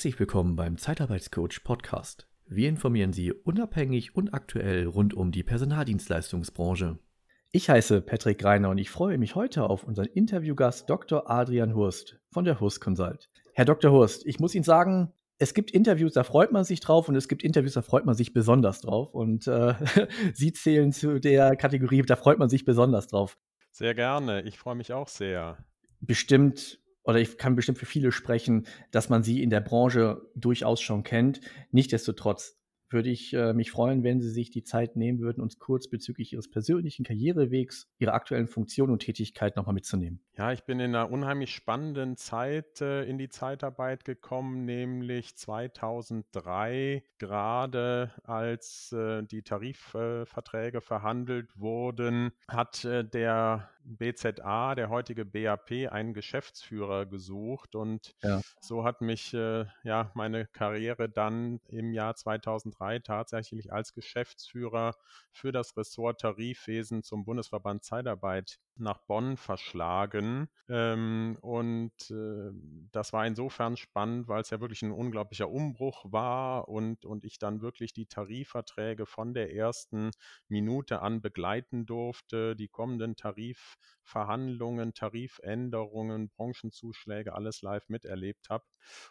Herzlich willkommen beim Zeitarbeitscoach Podcast. Wir informieren Sie unabhängig und aktuell rund um die Personaldienstleistungsbranche. Ich heiße Patrick Greiner und ich freue mich heute auf unseren Interviewgast Dr. Adrian Hurst von der Hurst Consult. Herr Dr. Hurst, ich muss Ihnen sagen, es gibt Interviews, da freut man sich drauf und es gibt Interviews, da freut man sich besonders drauf. Und äh, Sie zählen zu der Kategorie, da freut man sich besonders drauf. Sehr gerne, ich freue mich auch sehr. Bestimmt oder ich kann bestimmt für viele sprechen, dass man sie in der Branche durchaus schon kennt. Nichtsdestotrotz würde ich äh, mich freuen, wenn Sie sich die Zeit nehmen würden, uns kurz bezüglich Ihres persönlichen Karrierewegs, Ihrer aktuellen Funktion und Tätigkeit nochmal mitzunehmen. Ja, ich bin in einer unheimlich spannenden Zeit äh, in die Zeitarbeit gekommen, nämlich 2003, gerade als äh, die Tarifverträge verhandelt wurden, hat äh, der BZA, der heutige BAP, einen Geschäftsführer gesucht und ja. so hat mich äh, ja meine Karriere dann im Jahr 2003 tatsächlich als Geschäftsführer für das Ressort Tarifwesen zum Bundesverband Zeitarbeit nach Bonn verschlagen. Ähm, und äh, das war insofern spannend, weil es ja wirklich ein unglaublicher Umbruch war und, und ich dann wirklich die Tarifverträge von der ersten Minute an begleiten durfte, die kommenden Tarifverhandlungen, Tarifänderungen, Branchenzuschläge, alles live miterlebt habe.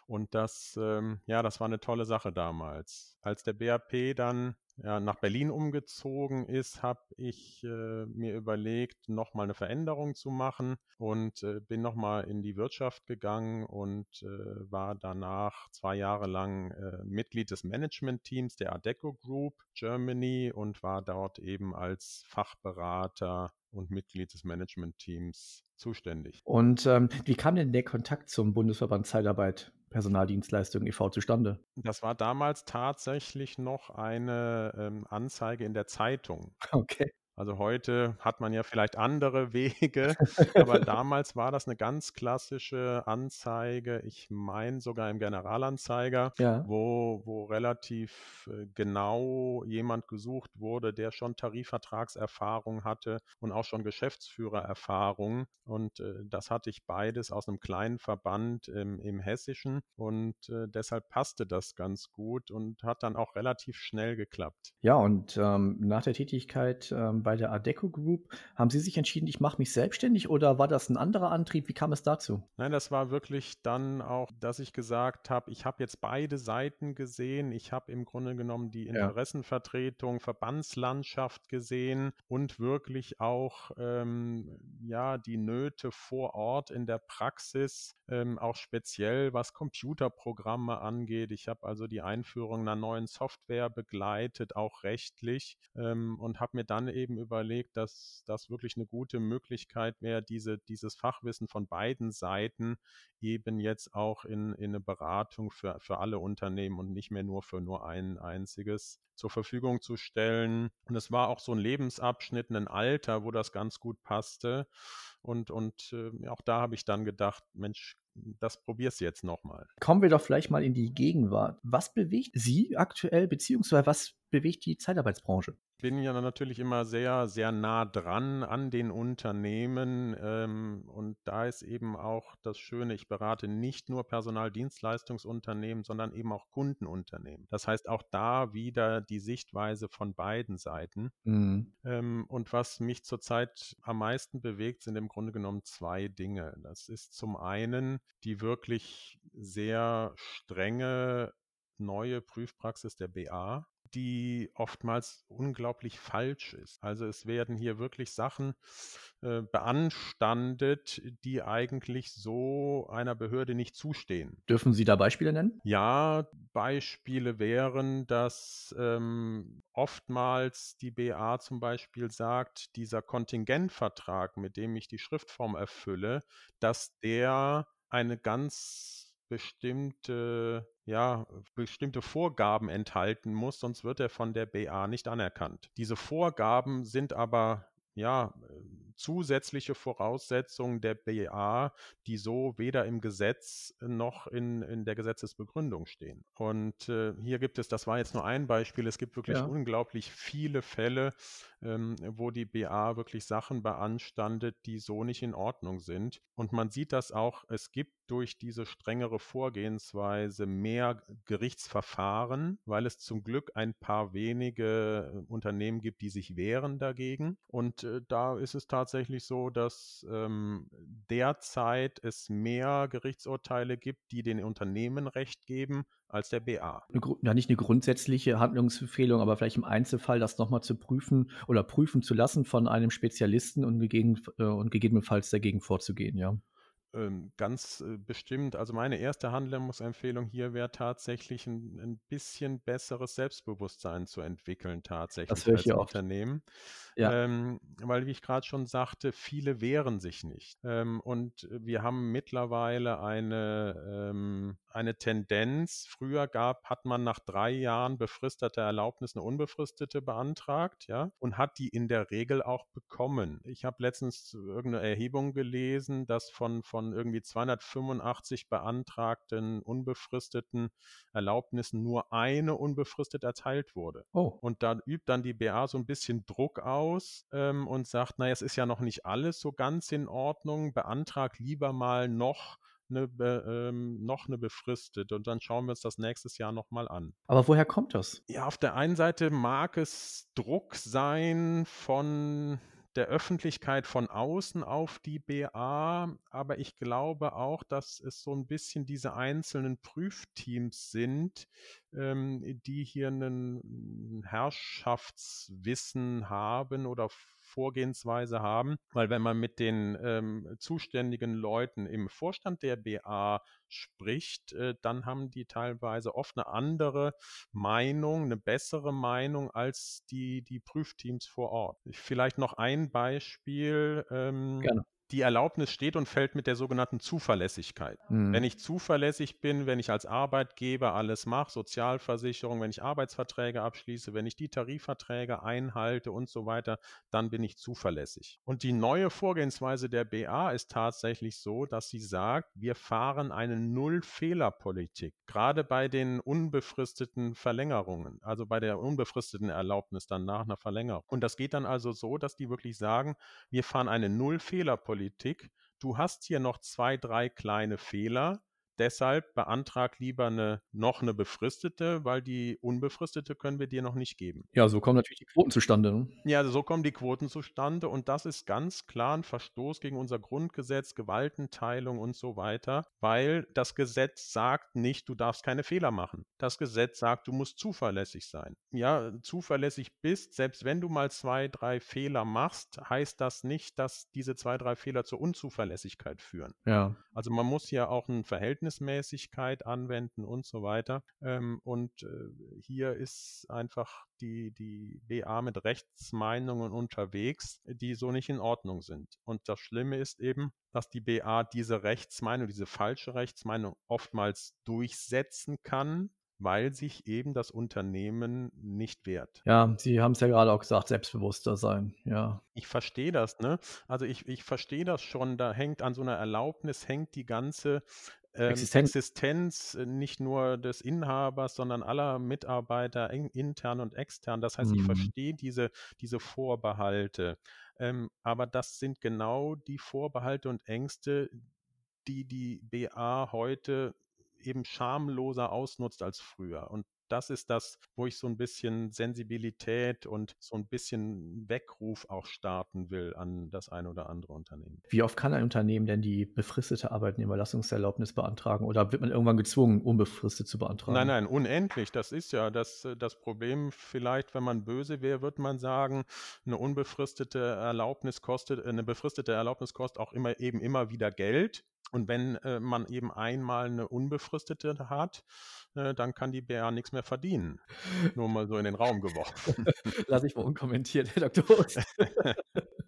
Und das, ähm, ja, das war eine tolle Sache damals. Als der BAP dann ja, nach Berlin umgezogen ist, habe ich äh, mir überlegt, nochmal eine Veränderung zu machen und äh, bin nochmal in die Wirtschaft gegangen und äh, war danach zwei Jahre lang äh, Mitglied des Management-Teams der Adeco Group Germany und war dort eben als Fachberater und Mitglied des Management-Teams zuständig. Und ähm, wie kam denn der Kontakt zum Bundesverband Zeitarbeit? Personaldienstleistung e.V. zustande? Das war damals tatsächlich noch eine ähm, Anzeige in der Zeitung. Okay. Also heute hat man ja vielleicht andere Wege, aber damals war das eine ganz klassische Anzeige, ich meine sogar im Generalanzeiger, ja. wo, wo relativ äh, genau jemand gesucht wurde, der schon Tarifvertragserfahrung hatte und auch schon Geschäftsführererfahrung. Und äh, das hatte ich beides aus einem kleinen Verband im, im Hessischen und äh, deshalb passte das ganz gut und hat dann auch relativ schnell geklappt. Ja, und ähm, nach der Tätigkeit ähm, bei bei der Adeco Group. Haben Sie sich entschieden, ich mache mich selbstständig oder war das ein anderer Antrieb? Wie kam es dazu? Nein, das war wirklich dann auch, dass ich gesagt habe, ich habe jetzt beide Seiten gesehen. Ich habe im Grunde genommen die Interessenvertretung, ja. Verbandslandschaft gesehen und wirklich auch ähm, ja die Nöte vor Ort in der Praxis, ähm, auch speziell was Computerprogramme angeht. Ich habe also die Einführung einer neuen Software begleitet, auch rechtlich ähm, und habe mir dann eben überlegt, dass das wirklich eine gute Möglichkeit wäre, diese, dieses Fachwissen von beiden Seiten eben jetzt auch in, in eine Beratung für, für alle Unternehmen und nicht mehr nur für nur ein einziges zur Verfügung zu stellen. Und es war auch so ein Lebensabschnitt, ein Alter, wo das ganz gut passte. Und, und äh, auch da habe ich dann gedacht, Mensch, das probier's jetzt nochmal. Kommen wir doch vielleicht mal in die Gegenwart. Was bewegt Sie aktuell, beziehungsweise was bewegt die Zeitarbeitsbranche? bin ja natürlich immer sehr, sehr nah dran an den Unternehmen. Ähm, und da ist eben auch das Schöne, ich berate nicht nur Personaldienstleistungsunternehmen, sondern eben auch Kundenunternehmen. Das heißt auch da wieder die Sichtweise von beiden Seiten. Mhm. Ähm, und was mich zurzeit am meisten bewegt, sind im Grunde genommen zwei Dinge. Das ist zum einen die wirklich sehr strenge neue Prüfpraxis der BA, die oftmals unglaublich falsch ist. Also es werden hier wirklich Sachen äh, beanstandet, die eigentlich so einer Behörde nicht zustehen. Dürfen Sie da Beispiele nennen? Ja, Beispiele wären, dass ähm, oftmals die BA zum Beispiel sagt, dieser Kontingentvertrag, mit dem ich die Schriftform erfülle, dass der eine ganz bestimmte, ja, bestimmte Vorgaben enthalten muss, sonst wird er von der BA nicht anerkannt. Diese Vorgaben sind aber ja zusätzliche Voraussetzungen der BA, die so weder im Gesetz noch in, in der Gesetzesbegründung stehen. Und äh, hier gibt es, das war jetzt nur ein Beispiel, es gibt wirklich ja. unglaublich viele Fälle, ähm, wo die BA wirklich Sachen beanstandet, die so nicht in Ordnung sind. Und man sieht das auch, es gibt durch diese strengere Vorgehensweise mehr Gerichtsverfahren, weil es zum Glück ein paar wenige äh, Unternehmen gibt, die sich wehren dagegen. Und äh, da ist es tatsächlich so, dass ähm, derzeit es mehr Gerichtsurteile gibt, die den Unternehmen Recht geben, als der BA. Ja, nicht eine grundsätzliche Handlungsempfehlung, aber vielleicht im Einzelfall das nochmal zu prüfen oder prüfen zu lassen von einem Spezialisten und, gegegen, äh, und gegebenenfalls dagegen vorzugehen, ja. Ähm, ganz äh, bestimmt. Also meine erste Handlungsempfehlung hier wäre tatsächlich ein, ein bisschen besseres Selbstbewusstsein zu entwickeln, tatsächlich als Unternehmen. Ja. Ähm, weil, wie ich gerade schon sagte, viele wehren sich nicht. Ähm, und wir haben mittlerweile eine, ähm, eine Tendenz. Früher gab, hat man nach drei Jahren befristeter Erlaubnis eine unbefristete beantragt, ja, und hat die in der Regel auch bekommen. Ich habe letztens irgendeine Erhebung gelesen, dass von, von irgendwie 285 beantragten unbefristeten Erlaubnissen nur eine unbefristet erteilt wurde. Oh. Und da übt dann die BA so ein bisschen Druck aus aus ähm, und sagt, naja, es ist ja noch nicht alles so ganz in Ordnung, beantrag lieber mal noch eine, ähm, noch eine befristet und dann schauen wir uns das nächstes Jahr nochmal an. Aber woher kommt das? Ja, auf der einen Seite mag es Druck sein von der Öffentlichkeit von außen auf die BA, aber ich glaube auch, dass es so ein bisschen diese einzelnen Prüfteams sind, ähm, die hier ein Herrschaftswissen haben oder Vorgehensweise haben, weil wenn man mit den ähm, zuständigen Leuten im Vorstand der BA spricht, äh, dann haben die teilweise oft eine andere Meinung, eine bessere Meinung als die, die Prüfteams vor Ort. Vielleicht noch ein Beispiel. Ähm, Gerne die Erlaubnis steht und fällt mit der sogenannten Zuverlässigkeit. Mhm. Wenn ich zuverlässig bin, wenn ich als Arbeitgeber alles mache, Sozialversicherung, wenn ich Arbeitsverträge abschließe, wenn ich die Tarifverträge einhalte und so weiter, dann bin ich zuverlässig. Und die neue Vorgehensweise der BA ist tatsächlich so, dass sie sagt, wir fahren eine Null-Fehler-Politik, gerade bei den unbefristeten Verlängerungen, also bei der unbefristeten Erlaubnis dann nach einer Verlängerung. Und das geht dann also so, dass die wirklich sagen, wir fahren eine Null-Fehler-Politik Politik. Du hast hier noch zwei, drei kleine Fehler. Deshalb beantrag lieber eine, noch eine befristete, weil die unbefristete können wir dir noch nicht geben. Ja, so kommen natürlich die Quoten zustande. Ne? Ja, so kommen die Quoten zustande und das ist ganz klar ein Verstoß gegen unser Grundgesetz, Gewaltenteilung und so weiter, weil das Gesetz sagt nicht, du darfst keine Fehler machen. Das Gesetz sagt, du musst zuverlässig sein. Ja, zuverlässig bist, selbst wenn du mal zwei, drei Fehler machst, heißt das nicht, dass diese zwei, drei Fehler zur Unzuverlässigkeit führen. Ja. Also man muss hier auch ein Verhältnis Verhältnismäßigkeit anwenden und so weiter. Ähm, und äh, hier ist einfach die, die BA mit Rechtsmeinungen unterwegs, die so nicht in Ordnung sind. Und das Schlimme ist eben, dass die BA diese Rechtsmeinung, diese falsche Rechtsmeinung oftmals durchsetzen kann, weil sich eben das Unternehmen nicht wehrt. Ja, Sie haben es ja gerade auch gesagt, selbstbewusster sein, ja. Ich verstehe das, ne? Also ich, ich verstehe das schon, da hängt an so einer Erlaubnis, hängt die ganze ähm, Existenz. Existenz äh, nicht nur des Inhabers, sondern aller Mitarbeiter, intern und extern. Das heißt, mhm. ich verstehe diese, diese Vorbehalte. Ähm, aber das sind genau die Vorbehalte und Ängste, die die BA heute eben schamloser ausnutzt als früher. Und das ist das, wo ich so ein bisschen Sensibilität und so ein bisschen Weckruf auch starten will an das ein oder andere Unternehmen. Wie oft kann ein Unternehmen denn die befristete Arbeitnehmerlassungserlaubnis beantragen oder wird man irgendwann gezwungen, unbefristet zu beantragen? Nein, nein, unendlich. Das ist ja das, das Problem. Vielleicht, wenn man böse wäre, wird man sagen, eine unbefristete Erlaubnis kostet, eine befristete Erlaubnis kostet auch immer eben immer wieder Geld. Und wenn äh, man eben einmal eine unbefristete hat, äh, dann kann die BR nichts mehr verdienen. Nur mal so in den Raum geworfen. Lass ich mal unkommentiert, Herr Dr.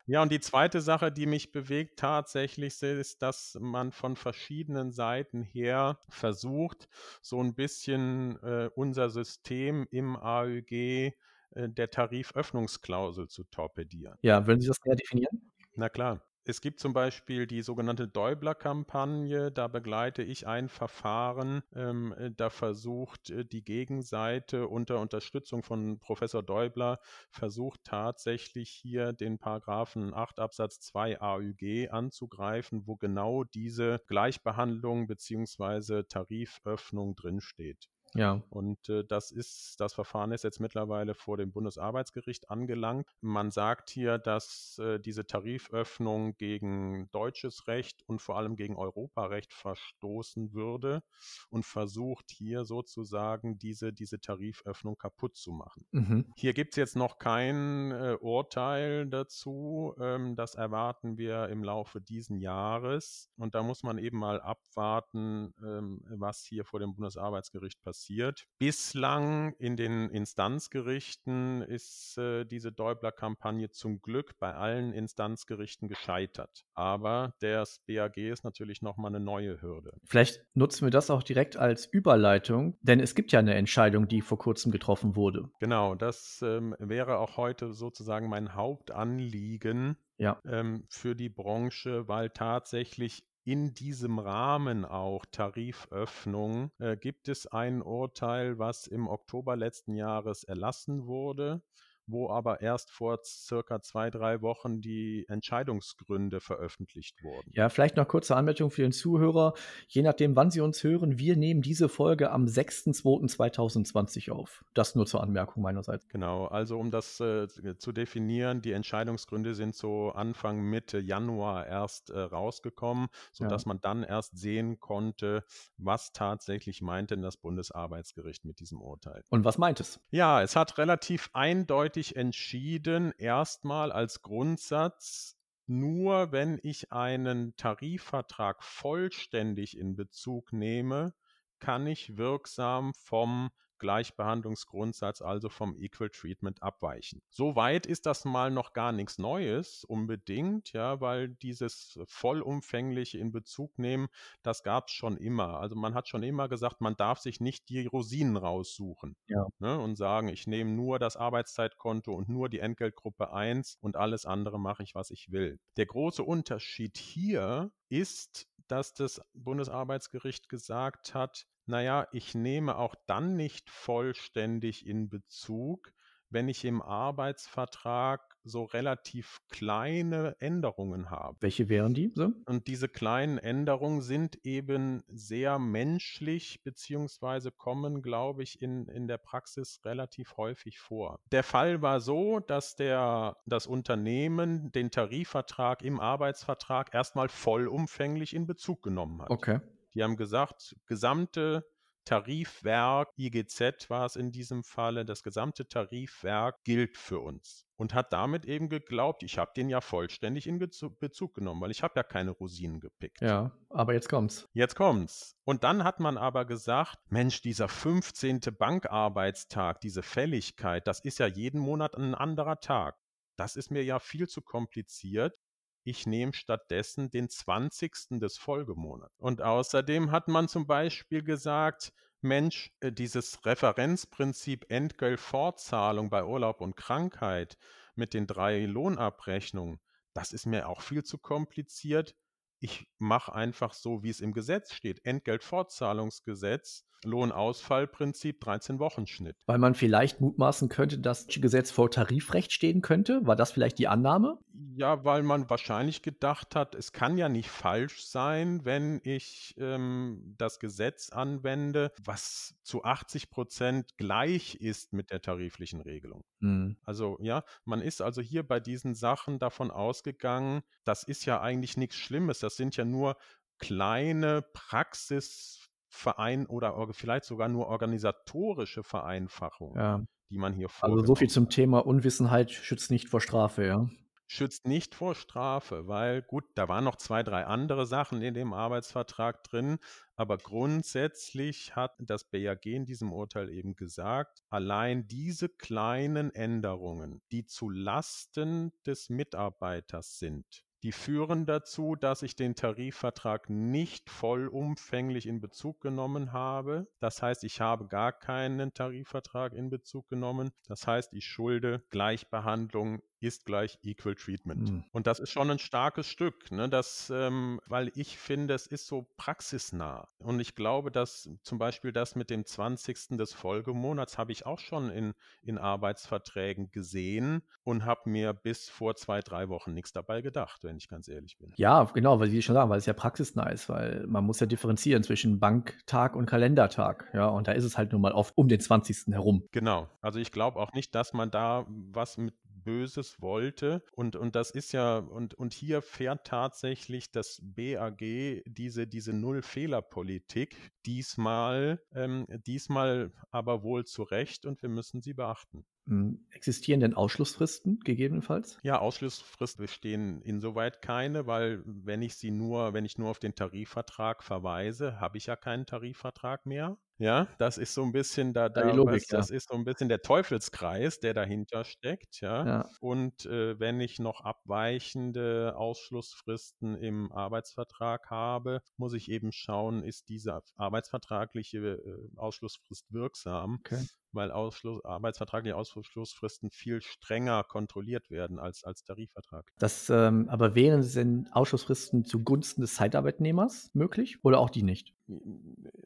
ja, und die zweite Sache, die mich bewegt tatsächlich, ist, dass man von verschiedenen Seiten her versucht, so ein bisschen äh, unser System im AÖG äh, der Tariföffnungsklausel zu torpedieren. Ja, würden Sie das näher definieren? Na klar. Es gibt zum Beispiel die sogenannte Däubler-Kampagne. Da begleite ich ein Verfahren. Ähm, äh, da versucht äh, die Gegenseite unter Unterstützung von Professor Däubler, versucht tatsächlich hier den Paragraphen 8 Absatz 2 AÜG anzugreifen, wo genau diese Gleichbehandlung bzw. Tariföffnung drinsteht. Ja. Und äh, das ist, das Verfahren ist jetzt mittlerweile vor dem Bundesarbeitsgericht angelangt. Man sagt hier, dass äh, diese Tariföffnung gegen deutsches Recht und vor allem gegen Europarecht verstoßen würde und versucht hier sozusagen diese, diese Tariföffnung kaputt zu machen. Mhm. Hier gibt es jetzt noch kein äh, Urteil dazu. Ähm, das erwarten wir im Laufe diesen Jahres. Und da muss man eben mal abwarten, ähm, was hier vor dem Bundesarbeitsgericht passiert passiert. Bislang in den Instanzgerichten ist äh, diese Däubler-Kampagne zum Glück bei allen Instanzgerichten gescheitert. Aber das BAG ist natürlich nochmal eine neue Hürde. Vielleicht nutzen wir das auch direkt als Überleitung, denn es gibt ja eine Entscheidung, die vor kurzem getroffen wurde. Genau, das ähm, wäre auch heute sozusagen mein Hauptanliegen, ja. ähm, für die Branche, weil tatsächlich in diesem Rahmen auch Tariföffnung äh, gibt es ein Urteil, was im Oktober letzten Jahres erlassen wurde wo aber erst vor circa zwei, drei Wochen die Entscheidungsgründe veröffentlicht wurden. Ja, vielleicht noch kurze Anmerkung für den Zuhörer. Je nachdem, wann Sie uns hören, wir nehmen diese Folge am 6.2.2020 auf. Das nur zur Anmerkung meinerseits. Genau, also um das äh, zu definieren, die Entscheidungsgründe sind so Anfang, Mitte Januar erst äh, rausgekommen, sodass ja. man dann erst sehen konnte, was tatsächlich meint denn das Bundesarbeitsgericht mit diesem Urteil. Und was meint es? Ja, es hat relativ eindeutig eindeutig entschieden, erstmal als Grundsatz, nur wenn ich einen Tarifvertrag vollständig in Bezug nehme, kann ich wirksam vom Gleichbehandlungsgrundsatz, also vom Equal Treatment abweichen. Soweit ist das mal noch gar nichts Neues unbedingt, ja, weil dieses vollumfängliche in Bezug nehmen, das gab es schon immer. Also man hat schon immer gesagt, man darf sich nicht die Rosinen raussuchen ja. ne, und sagen, ich nehme nur das Arbeitszeitkonto und nur die Entgeltgruppe 1 und alles andere mache ich, was ich will. Der große Unterschied hier ist, dass das Bundesarbeitsgericht gesagt hat, naja, ich nehme auch dann nicht vollständig in Bezug, wenn ich im Arbeitsvertrag so relativ kleine Änderungen habe. Welche wären die so? Und diese kleinen Änderungen sind eben sehr menschlich, beziehungsweise kommen, glaube ich, in, in der Praxis relativ häufig vor. Der Fall war so, dass der, das Unternehmen den Tarifvertrag im Arbeitsvertrag erstmal vollumfänglich in Bezug genommen hat. Okay. Die haben gesagt, gesamte Tarifwerk, IGZ war es in diesem Falle, das gesamte Tarifwerk gilt für uns. Und hat damit eben geglaubt, ich habe den ja vollständig in Bezug genommen, weil ich habe ja keine Rosinen gepickt. Ja, aber jetzt kommt's. Jetzt kommt's. Und dann hat man aber gesagt, Mensch, dieser 15. Bankarbeitstag, diese Fälligkeit, das ist ja jeden Monat ein anderer Tag. Das ist mir ja viel zu kompliziert ich nehme stattdessen den 20. des Folgemonats. Und außerdem hat man zum Beispiel gesagt, Mensch, äh, dieses Referenzprinzip Entgeltfortzahlung bei Urlaub und Krankheit mit den drei Lohnabrechnungen, das ist mir auch viel zu kompliziert. Ich mache einfach so, wie es im Gesetz steht. Entgeltfortzahlungsgesetz Lohnausfallprinzip 13 Wochen Schnitt. Weil man vielleicht mutmaßen könnte, dass das Gesetz vor Tarifrecht stehen könnte? War das vielleicht die Annahme? Ja, weil man wahrscheinlich gedacht hat, es kann ja nicht falsch sein, wenn ich ähm, das Gesetz anwende, was zu 80 Prozent gleich ist mit der tariflichen Regelung. Mhm. Also ja, man ist also hier bei diesen Sachen davon ausgegangen, das ist ja eigentlich nichts Schlimmes, das sind ja nur kleine Praxis Verein oder vielleicht sogar nur organisatorische Vereinfachung, ja. die man hier vornimmt. Also so viel zum Thema Unwissenheit schützt nicht vor Strafe, ja. Schützt nicht vor Strafe, weil gut, da waren noch zwei, drei andere Sachen in dem Arbeitsvertrag drin, aber grundsätzlich hat das BAG in diesem Urteil eben gesagt, allein diese kleinen Änderungen, die zu Lasten des Mitarbeiters sind, die führen dazu, dass ich den Tarifvertrag nicht vollumfänglich in Bezug genommen habe. Das heißt, ich habe gar keinen Tarifvertrag in Bezug genommen. Das heißt, ich schulde Gleichbehandlung ist gleich Equal Treatment. Mhm. Und das ist schon ein starkes Stück, ne? das, ähm, weil ich finde, es ist so praxisnah. Und ich glaube, dass zum Beispiel das mit dem 20. des Folgemonats habe ich auch schon in, in Arbeitsverträgen gesehen und habe mir bis vor zwei, drei Wochen nichts dabei gedacht, wenn ich ganz ehrlich bin. Ja, genau, weil Sie schon sagen, weil es ja praxisnah ist, weil man muss ja differenzieren zwischen Banktag und Kalendertag. Ja, und da ist es halt nun mal oft um den 20. herum. Genau. Also ich glaube auch nicht, dass man da was mit Böses wollte. Und, und das ist ja, und, und hier fährt tatsächlich das BAG diese, diese Null-Fehler-Politik diesmal, ähm, diesmal aber wohl zu Recht und wir müssen sie beachten. Hm, existieren denn Ausschlussfristen gegebenenfalls? Ja, Ausschlussfristen bestehen insoweit keine, weil wenn ich sie nur, wenn ich nur auf den Tarifvertrag verweise, habe ich ja keinen Tarifvertrag mehr. Ja, das ist so ein bisschen da, da Logik, das ja. ist so ein bisschen der Teufelskreis, der dahinter steckt, ja. ja. Und äh, wenn ich noch abweichende Ausschlussfristen im Arbeitsvertrag habe, muss ich eben schauen, ist diese arbeitsvertragliche äh, Ausschlussfrist wirksam. Okay weil Ausschluss, arbeitsvertragliche Ausschlussfristen viel strenger kontrolliert werden als, als Tarifvertrag. Das, ähm, aber wären denn Ausschlussfristen zugunsten des Zeitarbeitnehmers möglich oder auch die nicht?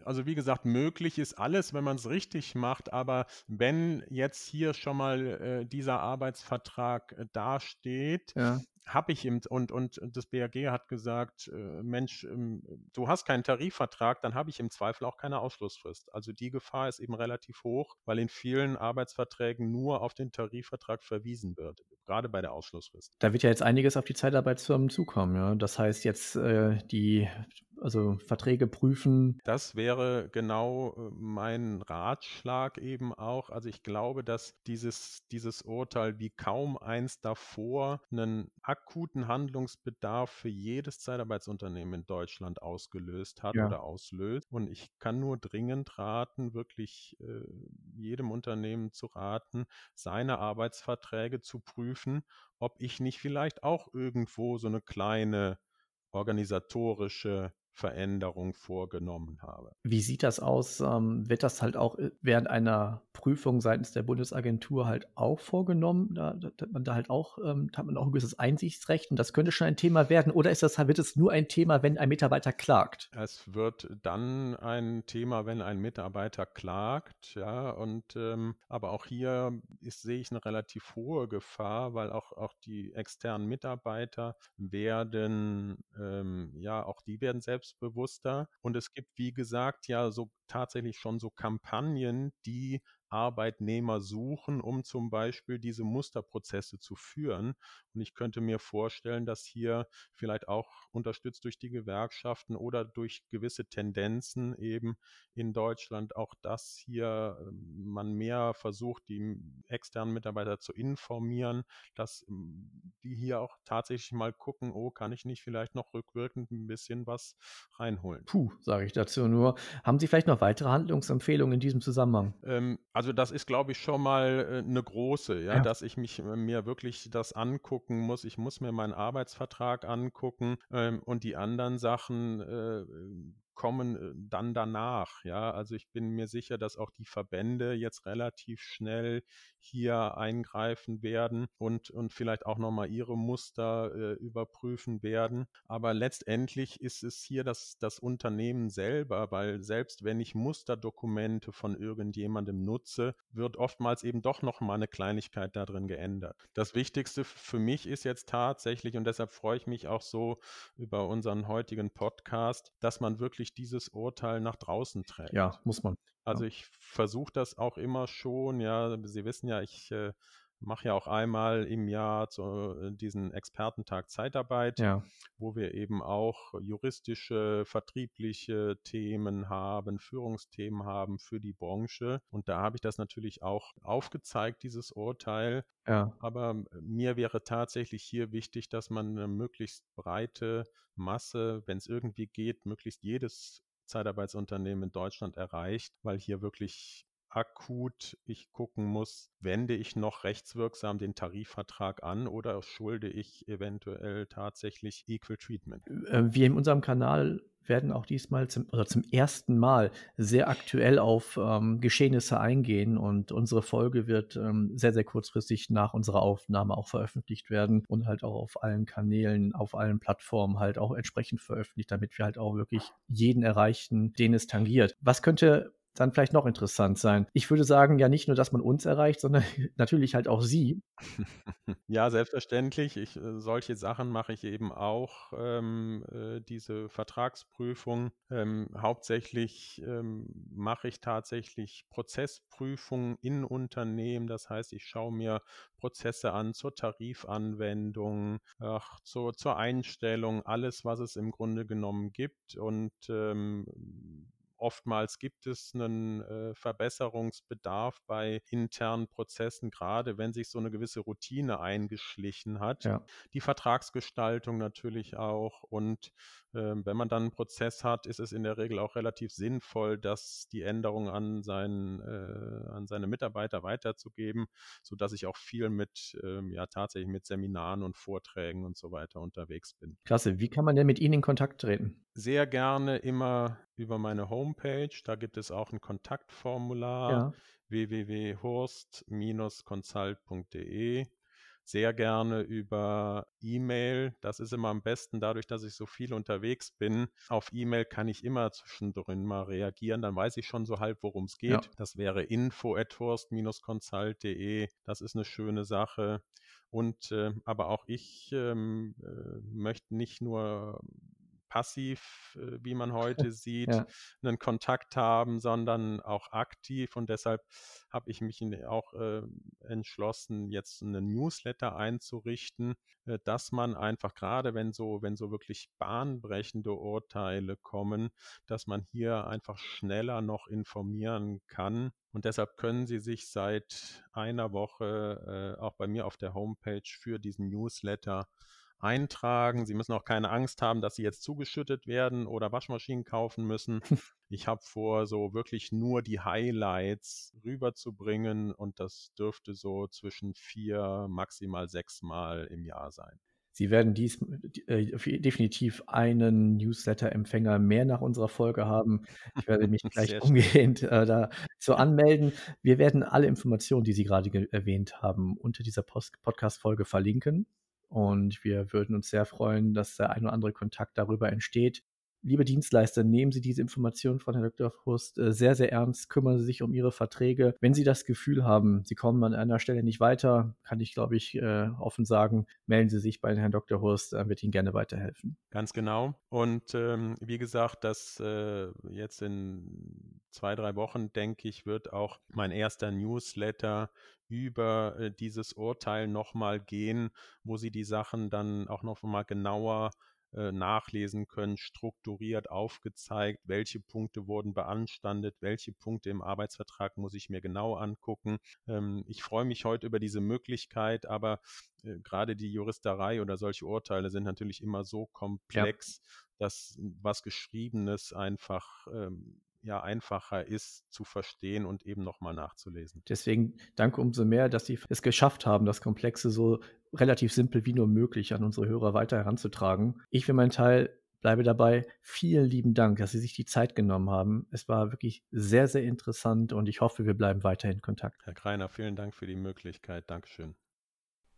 Also wie gesagt, möglich ist alles, wenn man es richtig macht, aber wenn jetzt hier schon mal äh, dieser Arbeitsvertrag äh, dasteht, ja habe ich ihm und, und das BAG hat gesagt, äh, Mensch, ähm, du hast keinen Tarifvertrag, dann habe ich im Zweifel auch keine Ausschlussfrist. Also die Gefahr ist eben relativ hoch, weil in vielen Arbeitsverträgen nur auf den Tarifvertrag verwiesen wird, gerade bei der Ausschlussfrist. Da wird ja jetzt einiges auf die Zeitarbeitsfirmen zukommen. Ja? Das heißt jetzt äh, die also Verträge prüfen. Das wäre genau äh, mein Ratschlag eben auch. Also ich glaube, dass dieses, dieses Urteil wie kaum eins davor einen akuten Handlungsbedarf für jedes Zeitarbeitsunternehmen in Deutschland ausgelöst hat ja. oder auslöst. Und ich kann nur dringend raten, wirklich äh, jedem Unternehmen zu raten, seine Arbeitsverträge zu prüfen, ob ich nicht vielleicht auch irgendwo so eine kleine organisatorische Veränderung vorgenommen habe. Wie sieht das aus? Ähm, wird das halt auch äh, während einer Prüfung seitens der Bundesagentur halt auch vorgenommen? Da, da hat man da halt auch, ähm, hat man auch ein gewisses Einsichtsrecht und das könnte schon ein Thema werden oder ist das, wird es nur ein Thema, wenn ein Mitarbeiter klagt? Es wird dann ein Thema, wenn ein Mitarbeiter klagt, ja, und ähm, aber auch hier ist, sehe ich eine relativ hohe Gefahr, weil auch, auch die externen Mitarbeiter werden, ähm, ja, auch die werden selbst selbstbewusster. Und es gibt, wie gesagt, ja so tatsächlich schon so Kampagnen, die Arbeitnehmer suchen, um zum Beispiel diese Musterprozesse zu führen. Und ich könnte mir vorstellen, dass hier vielleicht auch unterstützt durch die Gewerkschaften oder durch gewisse Tendenzen eben in Deutschland auch das hier ähm, man mehr versucht, die externen Mitarbeiter zu informieren, dass ähm, die hier auch tatsächlich mal gucken, oh, kann ich nicht vielleicht noch rückwirkend ein bisschen was reinholen. Puh, sage ich dazu nur. Haben Sie vielleicht noch weitere Handlungsempfehlungen in diesem Zusammenhang? Ähm, also das ist, glaube ich, schon mal äh, eine große, ja, ja, dass ich mich äh, mir wirklich das angucken muss. Ich muss mir meinen Arbeitsvertrag angucken ähm, und die anderen Sachen äh, kommen äh, dann danach. Ja, also ich bin mir sicher, dass auch die Verbände jetzt relativ schnell hier eingreifen werden und, und vielleicht auch nochmal ihre Muster äh, überprüfen werden. Aber letztendlich ist es hier das, das Unternehmen selber, weil selbst wenn ich Musterdokumente von irgendjemandem nutze, wird oftmals eben doch nochmal eine Kleinigkeit da drin geändert. Das Wichtigste für mich ist jetzt tatsächlich, und deshalb freue ich mich auch so über unseren heutigen Podcast, dass man wirklich wirklich dieses Urteil nach draußen trägt. Ja, muss man. Also ja. ich versuche das auch immer schon, ja, Sie wissen ja, ich äh, mache ja auch einmal im Jahr so äh, diesen Expertentag Zeitarbeit, ja. wo wir eben auch juristische, vertriebliche Themen haben, Führungsthemen haben für die Branche. Und da habe ich das natürlich auch aufgezeigt, dieses Urteil. Ja. Aber mir wäre tatsächlich hier wichtig, dass man eine möglichst breite Masse, wenn es irgendwie geht, möglichst jedes Zeitarbeitsunternehmen in Deutschland erreicht, weil hier wirklich akut ich gucken muss, wende ich noch rechtswirksam den Tarifvertrag an oder schulde ich eventuell tatsächlich Equal Treatment? Äh, wir in unserem Kanal werden auch diesmal zum, oder zum ersten Mal sehr aktuell auf ähm, Geschehnisse eingehen und unsere Folge wird ähm, sehr, sehr kurzfristig nach unserer Aufnahme auch veröffentlicht werden und halt auch auf allen Kanälen, auf allen Plattformen halt auch entsprechend veröffentlicht, damit wir halt auch wirklich jeden erreichen, den es tangiert. Was könnte dann vielleicht noch interessant sein. Ich würde sagen, ja nicht nur, dass man uns erreicht, sondern natürlich halt auch Sie. Ja, selbstverständlich. Ich, äh, solche Sachen mache ich eben auch, ähm, äh, diese Vertragsprüfung. Ähm, hauptsächlich ähm, mache ich tatsächlich Prozessprüfungen in Unternehmen. Das heißt, ich schaue mir Prozesse an zur Tarifanwendung, ach, zur, zur Einstellung, alles, was es im Grunde genommen gibt und ähm, Oftmals gibt es einen äh, Verbesserungsbedarf bei internen Prozessen, gerade wenn sich so eine gewisse Routine eingeschlichen hat. Ja. Die Vertragsgestaltung natürlich auch. Und äh, wenn man dann einen Prozess hat, ist es in der Regel auch relativ sinnvoll, dass die Änderungen an, seinen, äh, an seine Mitarbeiter weiterzugeben, sodass ich auch viel mit, ähm, ja, tatsächlich mit Seminaren und Vorträgen und so weiter unterwegs bin. Klasse. Wie kann man denn mit Ihnen in Kontakt treten? Sehr gerne immer über meine Homepage. Da gibt es auch ein Kontaktformular ja. www.horst-consult.de. Sehr gerne über E-Mail. Das ist immer am besten, dadurch, dass ich so viel unterwegs bin. Auf E-Mail kann ich immer zwischendrin mal reagieren. Dann weiß ich schon so halb, worum es geht. Ja. Das wäre info at horst-consult.de. Das ist eine schöne Sache. Und äh, aber auch ich ähm, äh, möchte nicht nur passiv, äh, wie man heute sieht, ja. einen Kontakt haben, sondern auch aktiv. Und deshalb habe ich mich auch äh, entschlossen, jetzt einen Newsletter einzurichten, äh, dass man einfach gerade, wenn so, wenn so wirklich bahnbrechende Urteile kommen, dass man hier einfach schneller noch informieren kann. Und deshalb können Sie sich seit einer Woche äh, auch bei mir auf der Homepage für diesen Newsletter eintragen. Sie müssen auch keine Angst haben, dass Sie jetzt zugeschüttet werden oder Waschmaschinen kaufen müssen. Ich habe vor, so wirklich nur die Highlights rüberzubringen und das dürfte so zwischen vier, maximal sechs Mal im Jahr sein. Sie werden dies äh, definitiv einen Newsletter-Empfänger mehr nach unserer Folge haben. Ich werde mich gleich umgehend äh, dazu anmelden. Wir werden alle Informationen, die Sie gerade erwähnt haben, unter dieser Podcast-Folge verlinken. Und wir würden uns sehr freuen, dass der ein oder andere Kontakt darüber entsteht. Liebe Dienstleister, nehmen Sie diese Informationen von Herrn Dr. Hurst äh, sehr, sehr ernst. Kümmern Sie sich um Ihre Verträge. Wenn Sie das Gefühl haben, Sie kommen an einer Stelle nicht weiter, kann ich, glaube ich, äh, offen sagen, melden Sie sich bei Herrn Dr. Hurst. Er wird Ihnen gerne weiterhelfen. Ganz genau. Und ähm, wie gesagt, das äh, jetzt in zwei, drei Wochen, denke ich, wird auch mein erster Newsletter über äh, dieses Urteil nochmal gehen, wo Sie die Sachen dann auch nochmal genauer äh, nachlesen können, strukturiert aufgezeigt, welche Punkte wurden beanstandet, welche Punkte im Arbeitsvertrag muss ich mir genau angucken. Ähm, ich freue mich heute über diese Möglichkeit, aber äh, gerade die Juristerei oder solche Urteile sind natürlich immer so komplex, ja. dass was Geschriebenes einfach ähm, ja einfacher ist zu verstehen und eben nochmal nachzulesen. Deswegen danke umso mehr, dass Sie es geschafft haben, das Komplexe so relativ simpel wie nur möglich an unsere Hörer weiter heranzutragen. Ich für meinen Teil bleibe dabei. Vielen lieben Dank, dass Sie sich die Zeit genommen haben. Es war wirklich sehr, sehr interessant und ich hoffe, wir bleiben weiter in Kontakt. Herr Kreiner, vielen Dank für die Möglichkeit. Dankeschön.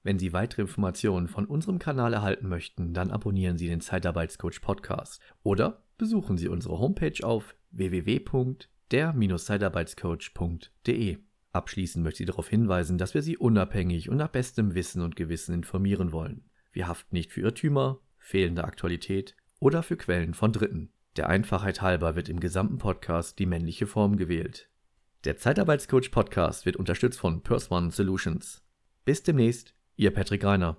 Wenn Sie weitere Informationen von unserem Kanal erhalten möchten, dann abonnieren Sie den Zeitarbeitscoach Podcast oder besuchen Sie unsere Homepage auf www.der-zeitarbeitscoach.de. Abschließend möchte ich darauf hinweisen, dass wir Sie unabhängig und nach bestem Wissen und Gewissen informieren wollen. Wir haften nicht für Irrtümer, fehlende Aktualität oder für Quellen von Dritten. Der Einfachheit halber wird im gesamten Podcast die männliche Form gewählt. Der Zeitarbeitscoach Podcast wird unterstützt von Purse One Solutions. Bis demnächst, Ihr Patrick Reiner.